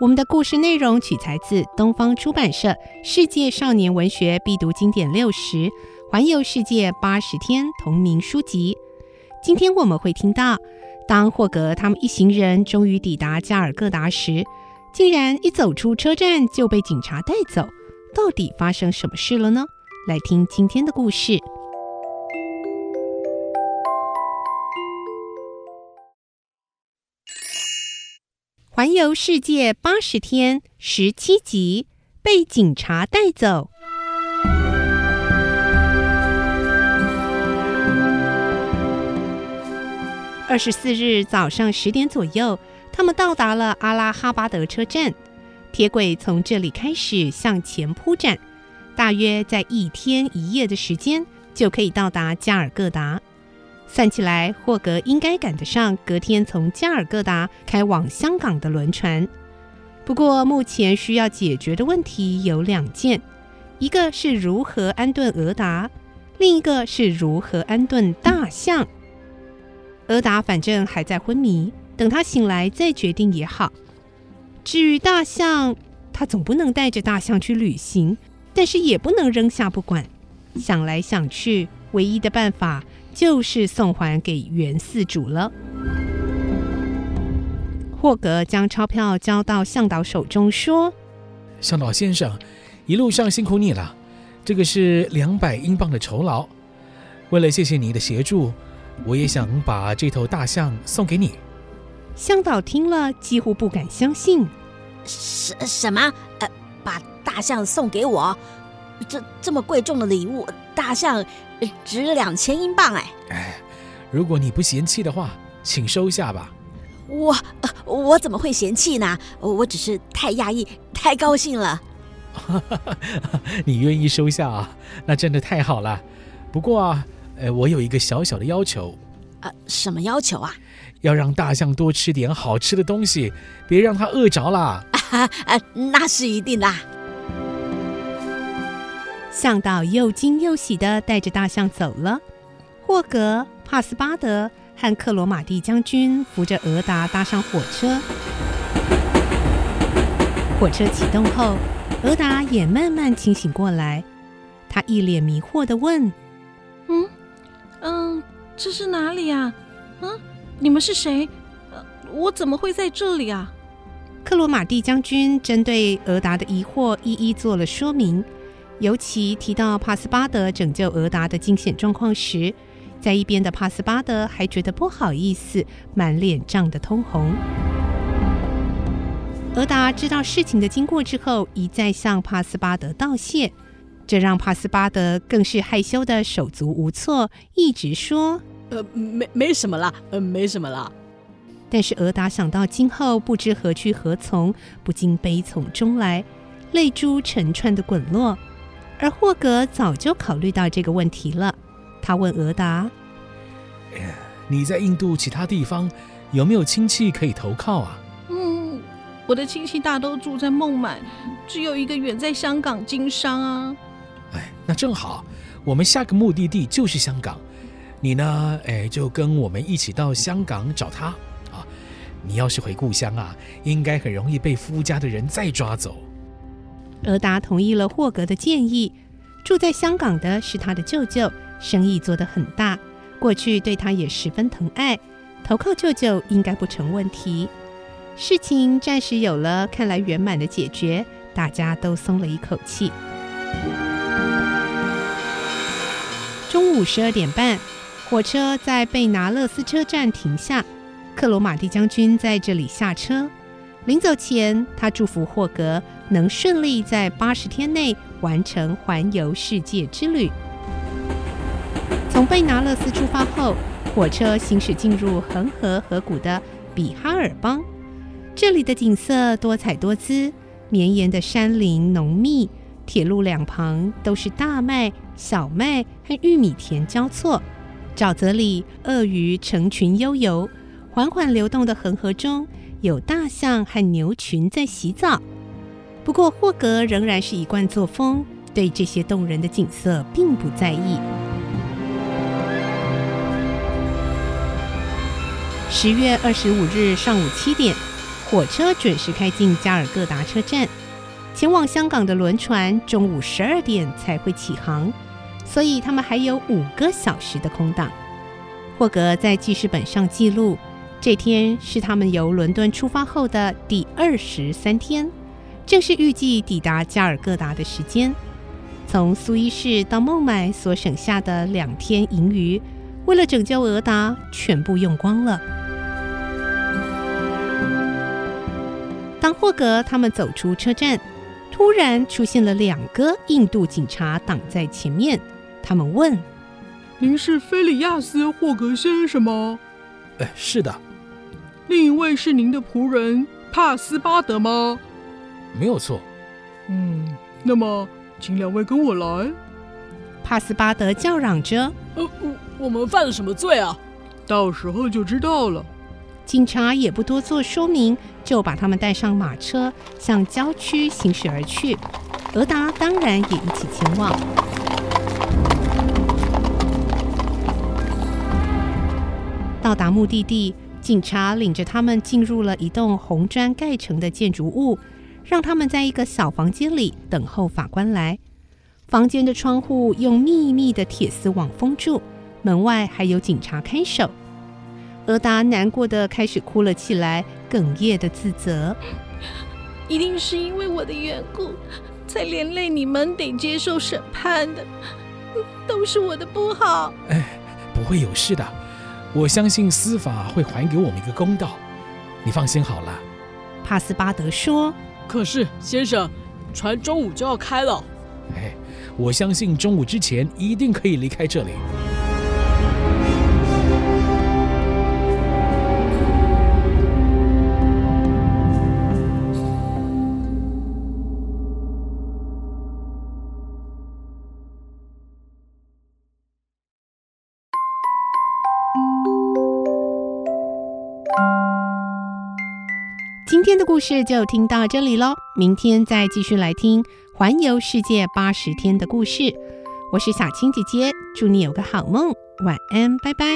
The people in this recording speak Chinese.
我们的故事内容取材自东方出版社《世界少年文学必读经典六十：环游世界八十天》同名书籍。今天我们会听到，当霍格他们一行人终于抵达加尔各答时，竟然一走出车站就被警察带走。到底发生什么事了呢？来听今天的故事，《环游世界八十天》十七集，被警察带走。二十四日早上十点左右，他们到达了阿拉哈巴德车站，铁轨从这里开始向前铺展。大约在一天一夜的时间就可以到达加尔各答。算起来，霍格应该赶得上隔天从加尔各答开往香港的轮船。不过，目前需要解决的问题有两件：一个是如何安顿俄达，另一个是如何安顿大象。俄达反正还在昏迷，等他醒来再决定也好。至于大象，他总不能带着大象去旅行。但是也不能扔下不管，想来想去，唯一的办法就是送还给原饲主了。霍格将钞票交到向导手中，说：“向导先生，一路上辛苦你了，这个是两百英镑的酬劳。为了谢谢你的协助，我也想把这头大象送给你。”向导听了几乎不敢相信：“什什么？呃，把。”大象送给我，这这么贵重的礼物，大象值两千英镑哎！哎，如果你不嫌弃的话，请收下吧。我我怎么会嫌弃呢？我只是太压抑，太高兴了。你愿意收下啊？那真的太好了。不过啊，呃，我有一个小小的要求。啊，什么要求啊？要让大象多吃点好吃的东西，别让它饿着了。啊，那是一定的。向导又惊又喜地带着大象走了。霍格、帕斯巴德和克罗马蒂将军扶着俄达搭上火车。火车启动后，俄达也慢慢清醒过来。他一脸迷惑地问：“嗯嗯，这是哪里啊？嗯，你们是谁？我怎么会在这里啊？”克罗马蒂将军针对俄达的疑惑一一做了说明。尤其提到帕斯巴德拯救俄达的惊险状况时，在一边的帕斯巴德还觉得不好意思，满脸涨得通红。俄达知道事情的经过之后，一再向帕斯巴德道谢，这让帕斯巴德更是害羞的手足无措，一直说：“呃，没没什么啦，呃，没什么啦。”但是俄达想到今后不知何去何从，不禁悲从中来，泪珠成串的滚落。而霍格早就考虑到这个问题了，他问俄达：“你在印度其他地方有没有亲戚可以投靠啊？”“嗯，我的亲戚大都住在孟买，只有一个远在香港经商啊。”“哎，那正好，我们下个目的地就是香港，你呢？哎，就跟我们一起到香港找他啊。你要是回故乡啊，应该很容易被夫家的人再抓走。”俄达同意了霍格的建议。住在香港的是他的舅舅，生意做得很大，过去对他也十分疼爱，投靠舅舅应该不成问题。事情暂时有了看来圆满的解决，大家都松了一口气。中午十二点半，火车在贝拿勒斯车站停下，克罗马蒂将军在这里下车。临走前，他祝福霍格能顺利在八十天内完成环游世界之旅。从贝拿勒斯出发后，火车行驶进入恒河河谷的比哈尔邦。这里的景色多彩多姿，绵延的山林浓密，铁路两旁都是大麦、小麦和玉米田交错。沼泽里，鳄鱼成群悠游，缓缓流动的恒河中。有大象和牛群在洗澡，不过霍格仍然是一贯作风，对这些动人的景色并不在意。十月二十五日上午七点，火车准时开进加尔各答车站，前往香港的轮船中午十二点才会起航，所以他们还有五个小时的空档。霍格在记事本上记录。这天是他们由伦敦出发后的第二十三天，正是预计抵达加尔各答的时间。从苏伊士到孟买所省下的两天盈余，为了拯救俄达，全部用光了。当霍格他们走出车站，突然出现了两个印度警察挡在前面。他们问：“您是菲利亚斯·霍格先生吗？”“哎，是的。”另一位是您的仆人帕斯巴德吗？没有错。嗯，那么请两位跟我来。帕斯巴德叫嚷着：“呃，我我们犯了什么罪啊？到时候就知道了。”警察也不多做说明，就把他们带上马车，向郊区行驶而去。俄达当然也一起前往。到达目的地。警察领着他们进入了一栋红砖盖成的建筑物，让他们在一个小房间里等候法官来。房间的窗户用密密的铁丝网封住，门外还有警察看守。俄达难过的开始哭了起来，哽咽的自责：“一定是因为我的缘故，才连累你们得接受审判的，都是我的不好。”哎，不会有事的。我相信司法会还给我们一个公道，你放心好了。”帕斯巴德说。“可是，先生，船中午就要开了。”“哎，我相信中午之前一定可以离开这里。”今天的故事就听到这里喽，明天再继续来听环游世界八十天的故事。我是小青姐姐，祝你有个好梦，晚安，拜拜。